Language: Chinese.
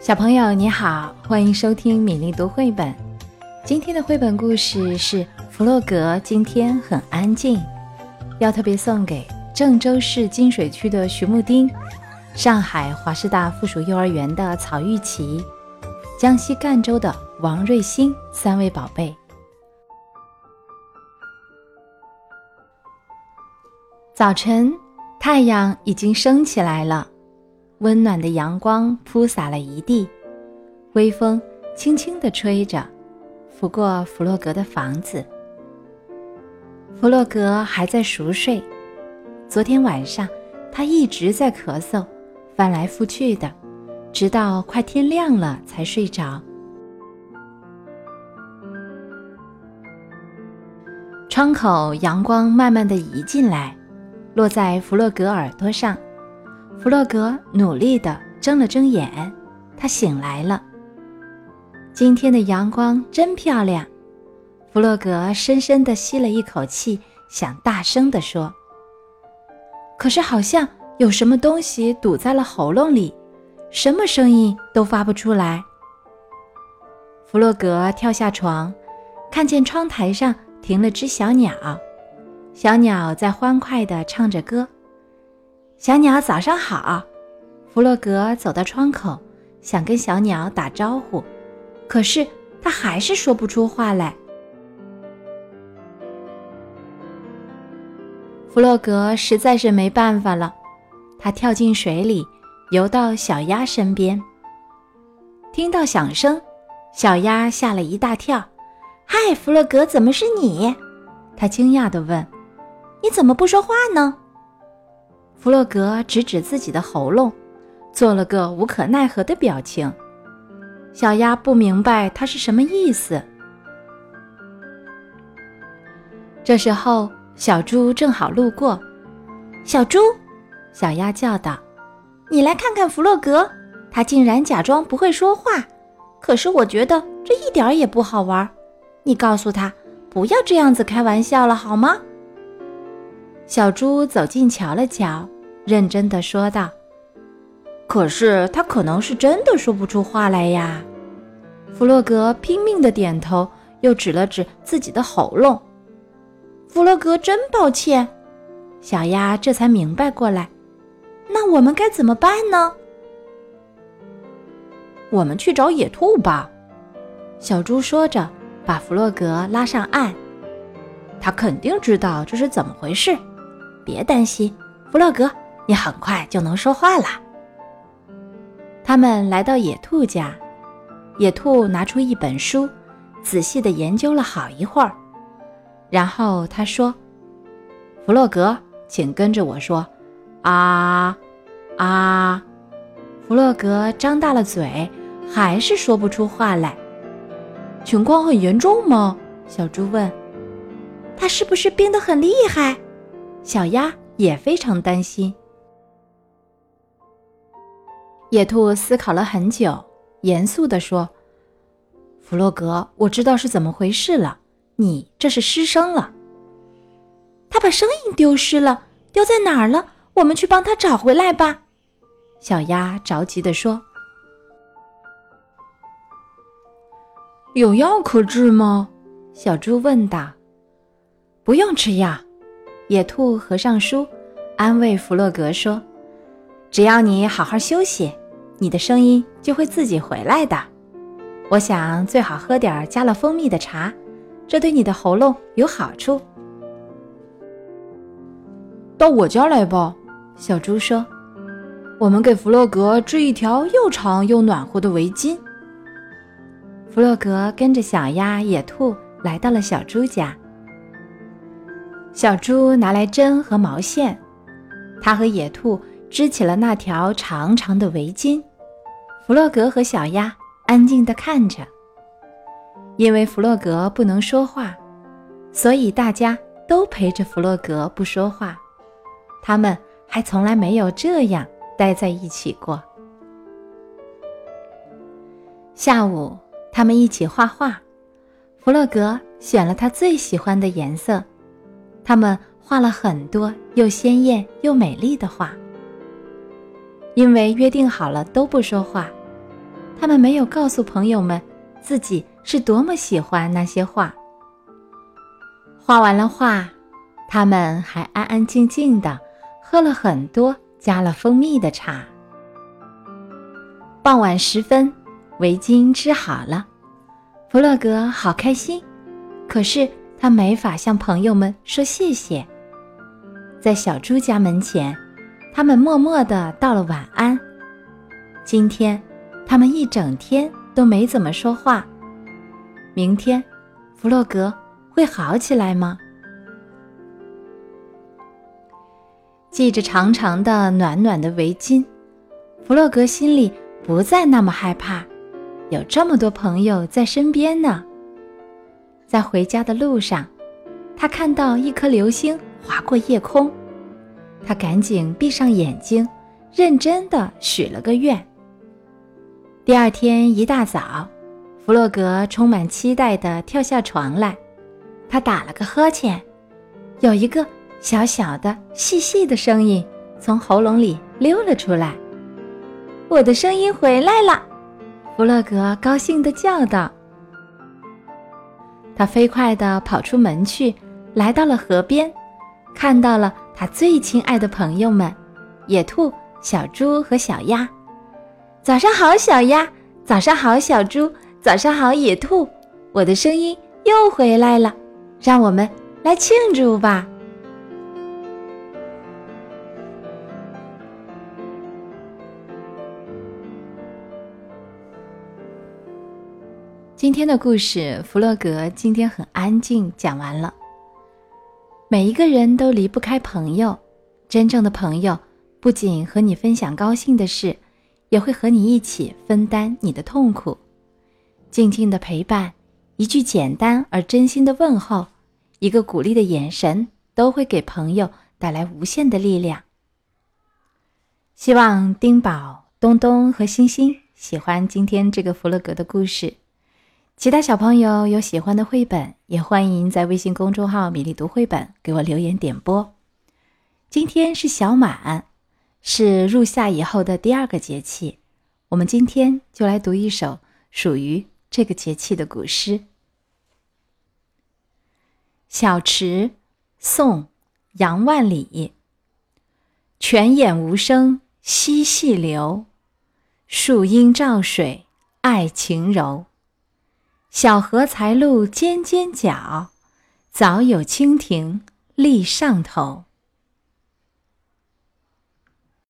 小朋友你好，欢迎收听米粒读绘本。今天的绘本故事是《弗洛格今天很安静》，要特别送给郑州市金水区的徐木丁、上海华师大附属幼儿园的曹玉琪、江西赣州的王瑞鑫三位宝贝。早晨，太阳已经升起来了。温暖的阳光铺洒了一地，微风轻轻地吹着，拂过弗洛格的房子。弗洛格还在熟睡，昨天晚上他一直在咳嗽，翻来覆去的，直到快天亮了才睡着。窗口阳光慢慢的移进来，落在弗洛格耳朵上。弗洛格努力地睁了睁眼，他醒来了。今天的阳光真漂亮。弗洛格深深地吸了一口气，想大声地说，可是好像有什么东西堵在了喉咙里，什么声音都发不出来。弗洛格跳下床，看见窗台上停了只小鸟，小鸟在欢快地唱着歌。小鸟早上好，弗洛格走到窗口，想跟小鸟打招呼，可是他还是说不出话来。弗洛格实在是没办法了，他跳进水里，游到小鸭身边。听到响声，小鸭吓了一大跳。“嗨，弗洛格，怎么是你？”他惊讶地问，“你怎么不说话呢？”弗洛格指指自己的喉咙，做了个无可奈何的表情。小鸭不明白他是什么意思。这时候，小猪正好路过。小猪，小鸭叫道：“你来看看弗洛格，他竟然假装不会说话。可是我觉得这一点也不好玩。你告诉他，不要这样子开玩笑了，好吗？”小猪走近瞧了瞧，认真的说道：“可是他可能是真的说不出话来呀。”弗洛格拼命的点头，又指了指自己的喉咙。弗洛格真抱歉，小鸭这才明白过来。那我们该怎么办呢？我们去找野兔吧。小猪说着，把弗洛格拉上岸。他肯定知道这是怎么回事。别担心，弗洛格，你很快就能说话了。他们来到野兔家，野兔拿出一本书，仔细的研究了好一会儿，然后他说：“弗洛格，请跟着我说，啊啊！”弗洛格张大了嘴，还是说不出话来。情况很严重吗？小猪问。他是不是病得很厉害？小鸭也非常担心。野兔思考了很久，严肃地说：“弗洛格，我知道是怎么回事了。你这是失声了。他把声音丢失了，丢在哪儿了？我们去帮他找回来吧。”小鸭着急地说：“有药可治吗？”小猪问道。“不用吃药。”野兔合上书，安慰弗洛格说：“只要你好好休息，你的声音就会自己回来的。我想最好喝点加了蜂蜜的茶，这对你的喉咙有好处。”到我家来吧，小猪说：“我们给弗洛格织一条又长又暖和的围巾。”弗洛格跟着小鸭、野兔来到了小猪家。小猪拿来针和毛线，它和野兔织起了那条长长的围巾。弗洛格和小鸭安静地看着。因为弗洛格不能说话，所以大家都陪着弗洛格不说话。他们还从来没有这样待在一起过。下午，他们一起画画。弗洛格选了他最喜欢的颜色。他们画了很多又鲜艳又美丽的画。因为约定好了都不说话，他们没有告诉朋友们自己是多么喜欢那些画。画完了画，他们还安安静静的喝了很多加了蜂蜜的茶。傍晚时分，围巾织好了，弗洛格好开心，可是他没法向朋友们说谢谢。在小猪家门前，他们默默的道了晚安。今天，他们一整天都没怎么说话。明天，弗洛格会好起来吗？系着长长的、暖暖的围巾，弗洛格心里不再那么害怕，有这么多朋友在身边呢。在回家的路上，他看到一颗流星划过夜空，他赶紧闭上眼睛，认真的许了个愿。第二天一大早，弗洛格充满期待地跳下床来。他打了个呵欠，有一个小小的、细细的声音从喉咙里溜了出来。“我的声音回来了！”弗洛格高兴地叫道。他飞快地跑出门去，来到了河边，看到了他最亲爱的朋友们——野兔、小猪和小鸭。早上好，小鸭；早上好，小猪；早上好，野兔。我的声音又回来了，让我们来庆祝吧！今天的故事，弗洛格今天很安静，讲完了。每一个人都离不开朋友，真正的朋友不仅和你分享高兴的事。也会和你一起分担你的痛苦，静静的陪伴，一句简单而真心的问候，一个鼓励的眼神，都会给朋友带来无限的力量。希望丁宝、东东和星星喜欢今天这个弗洛格的故事。其他小朋友有喜欢的绘本，也欢迎在微信公众号“米粒读绘本”给我留言点播。今天是小满。是入夏以后的第二个节气，我们今天就来读一首属于这个节气的古诗《小池》，宋·杨万里。泉眼无声惜细流，树阴照水爱晴柔。小荷才露尖尖角，早有蜻蜓立上头。